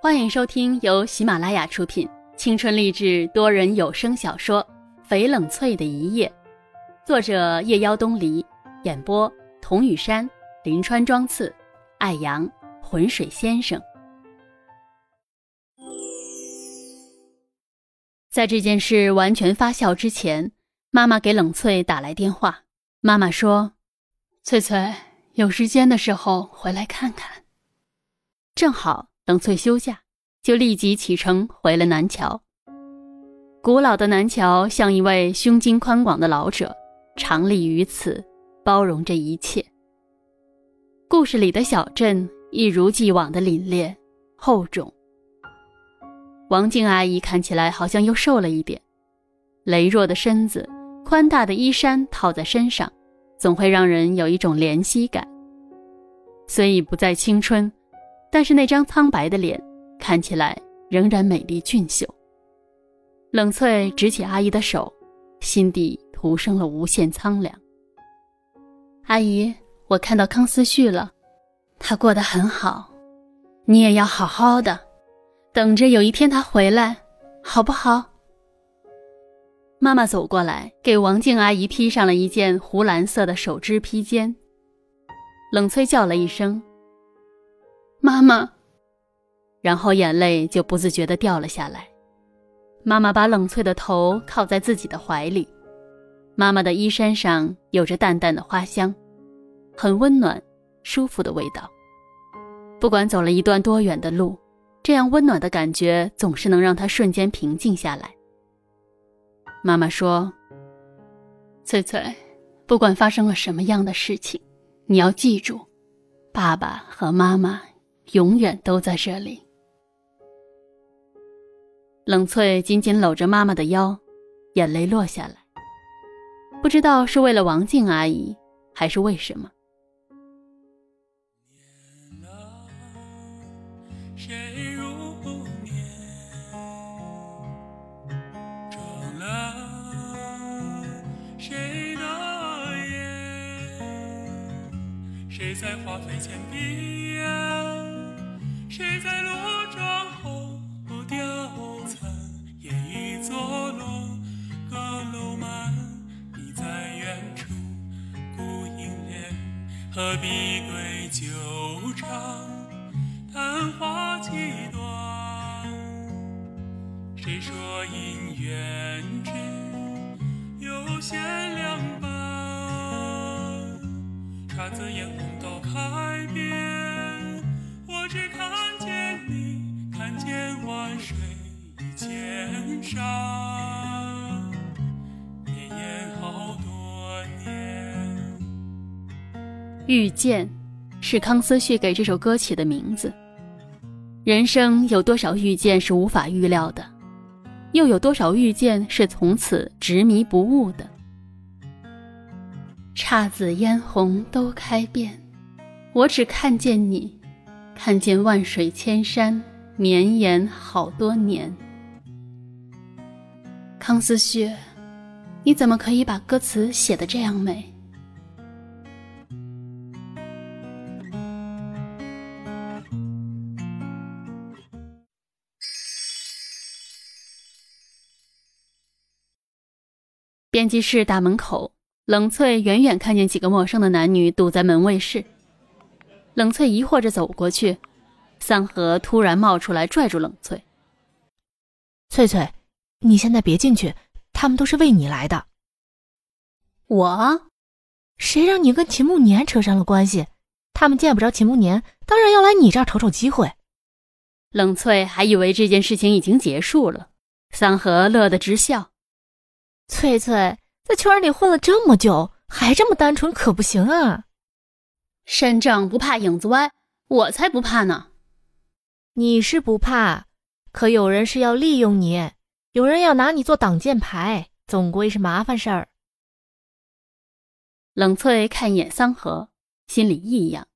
欢迎收听由喜马拉雅出品、青春励志多人有声小说《翡冷翠的一夜》，作者夜妖东篱，演播童雨山、林川、庄次、艾阳、浑水先生。在这件事完全发酵之前，妈妈给冷翠打来电话。妈妈说：“翠翠，有时间的时候回来看看。”正好。冷翠休假，就立即启程回了南桥。古老的南桥像一位胸襟宽广的老者，常立于此，包容着一切。故事里的小镇一如既往的凛冽厚重。王静阿姨看起来好像又瘦了一点，羸弱的身子，宽大的衣衫套在身上，总会让人有一种怜惜感。虽已不再青春。但是那张苍白的脸看起来仍然美丽俊秀。冷翠执起阿姨的手，心底徒生了无限苍凉。阿姨，我看到康思旭了，他过得很好，你也要好好的，等着有一天他回来，好不好？妈妈走过来，给王静阿姨披上了一件湖蓝色的手织披肩。冷翠叫了一声。妈妈，然后眼泪就不自觉地掉了下来。妈妈把冷翠的头靠在自己的怀里，妈妈的衣衫上有着淡淡的花香，很温暖、舒服的味道。不管走了一段多远的路，这样温暖的感觉总是能让她瞬间平静下来。妈妈说：“翠翠，不管发生了什么样的事情，你要记住，爸爸和妈妈。”永远都在这里。冷翠紧紧搂着妈妈的腰，眼泪落下来。不知道是为了王静阿姨，还是为什么。谁在花飞前闭眼？何必对酒长？叹花期短。谁说姻缘只有限两半？姹紫嫣红都开遍，我只看见你，看见万。水千山，遇见，是康思旭给这首歌起的名字。人生有多少遇见是无法预料的，又有多少遇见是从此执迷不悟的？姹紫嫣红都开遍，我只看见你，看见万水千山。绵延好多年，康思旭，你怎么可以把歌词写的这样美？编辑室大门口，冷翠远远看见几个陌生的男女堵在门卫室，冷翠疑惑着走过去。桑河突然冒出来，拽住冷翠。翠翠，你现在别进去，他们都是为你来的。我，谁让你跟秦慕年扯上了关系？他们见不着秦慕年，当然要来你这儿瞅瞅机会。冷翠还以为这件事情已经结束了，桑河乐得直笑。翠翠在圈里混了这么久，还这么单纯，可不行啊！身正不怕影子歪，我才不怕呢。你是不怕，可有人是要利用你，有人要拿你做挡箭牌，总归是麻烦事儿。冷翠看一眼桑河，心里异样，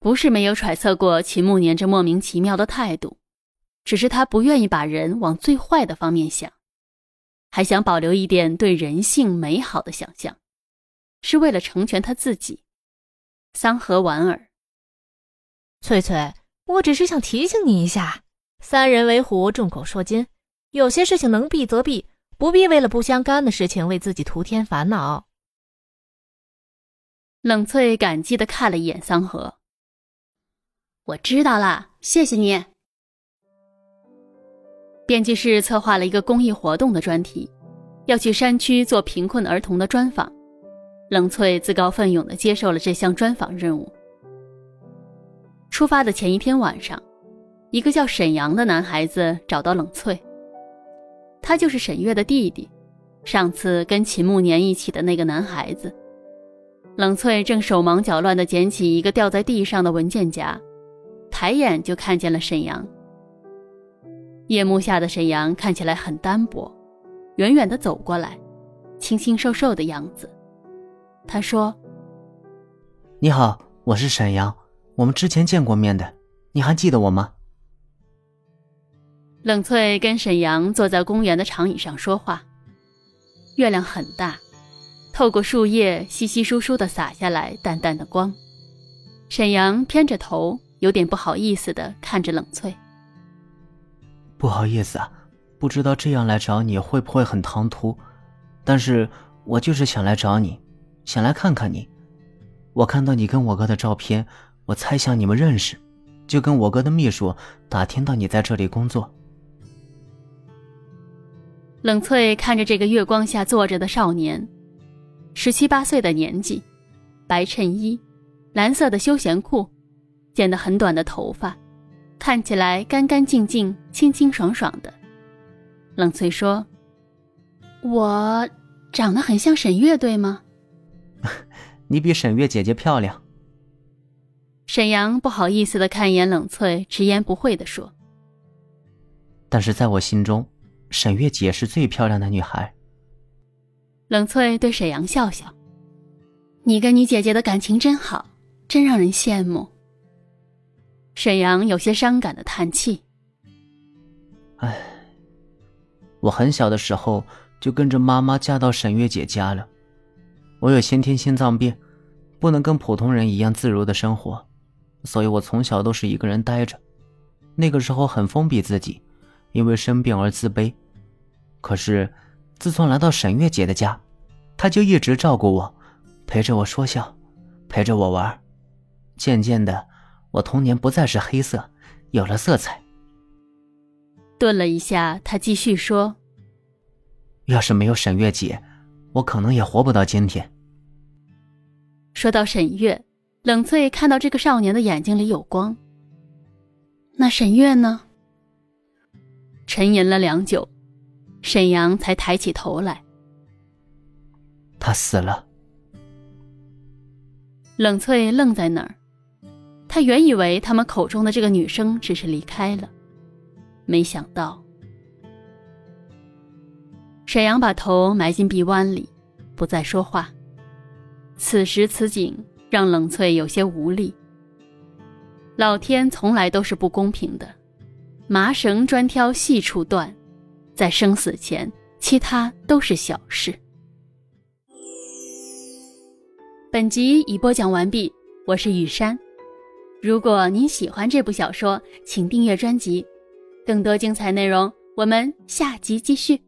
不是没有揣测过秦慕年这莫名其妙的态度，只是他不愿意把人往最坏的方面想，还想保留一点对人性美好的想象，是为了成全他自己。桑河莞尔，翠翠。我只是想提醒你一下，三人为虎，众口铄金，有些事情能避则避，不必为了不相干的事情为自己徒添烦恼。冷翠感激的看了一眼桑河，我知道啦，谢谢你。编辑室策划了一个公益活动的专题，要去山区做贫困儿童的专访。冷翠自告奋勇的接受了这项专访任务。出发的前一天晚上，一个叫沈阳的男孩子找到冷翠。他就是沈月的弟弟，上次跟秦慕年一起的那个男孩子。冷翠正手忙脚乱地捡起一个掉在地上的文件夹，抬眼就看见了沈阳。夜幕下的沈阳看起来很单薄，远远的走过来，清清瘦瘦的样子。他说：“你好，我是沈阳，我们之前见过面的，你还记得我吗？”冷翠跟沈阳坐在公园的长椅上说话。月亮很大。透过树叶，稀稀疏疏的洒下来淡淡的光。沈阳偏着头，有点不好意思的看着冷翠。不好意思啊，不知道这样来找你会不会很唐突，但是我就是想来找你，想来看看你。我看到你跟我哥的照片，我猜想你们认识，就跟我哥的秘书打听到你在这里工作。冷翠看着这个月光下坐着的少年。十七八岁的年纪，白衬衣，蓝色的休闲裤，剪得很短的头发，看起来干干净净、清清爽爽的。冷翠说：“我长得很像沈月，对吗？” 你比沈月姐姐漂亮。沈阳不好意思的看一眼冷翠，直言不讳的说：“但是在我心中，沈月姐是最漂亮的女孩。”冷翠对沈阳笑笑：“你跟你姐姐的感情真好，真让人羡慕。”沈阳有些伤感的叹气：“唉，我很小的时候就跟着妈妈嫁到沈月姐家了。我有先天心脏病，不能跟普通人一样自如的生活，所以我从小都是一个人待着。那个时候很封闭自己，因为生病而自卑。可是……”自从来到沈月姐的家，她就一直照顾我，陪着我说笑，陪着我玩。渐渐的，我童年不再是黑色，有了色彩。顿了一下，他继续说：“要是没有沈月姐，我可能也活不到今天。”说到沈月，冷翠看到这个少年的眼睛里有光。那沈月呢？沉吟了良久。沈阳才抬起头来。他死了。冷翠愣在那儿，他原以为他们口中的这个女生只是离开了，没想到。沈阳把头埋进臂弯里，不再说话。此时此景让冷翠有些无力。老天从来都是不公平的，麻绳专挑细处断。在生死前，其他都是小事。本集已播讲完毕，我是雨山。如果您喜欢这部小说，请订阅专辑，更多精彩内容我们下集继续。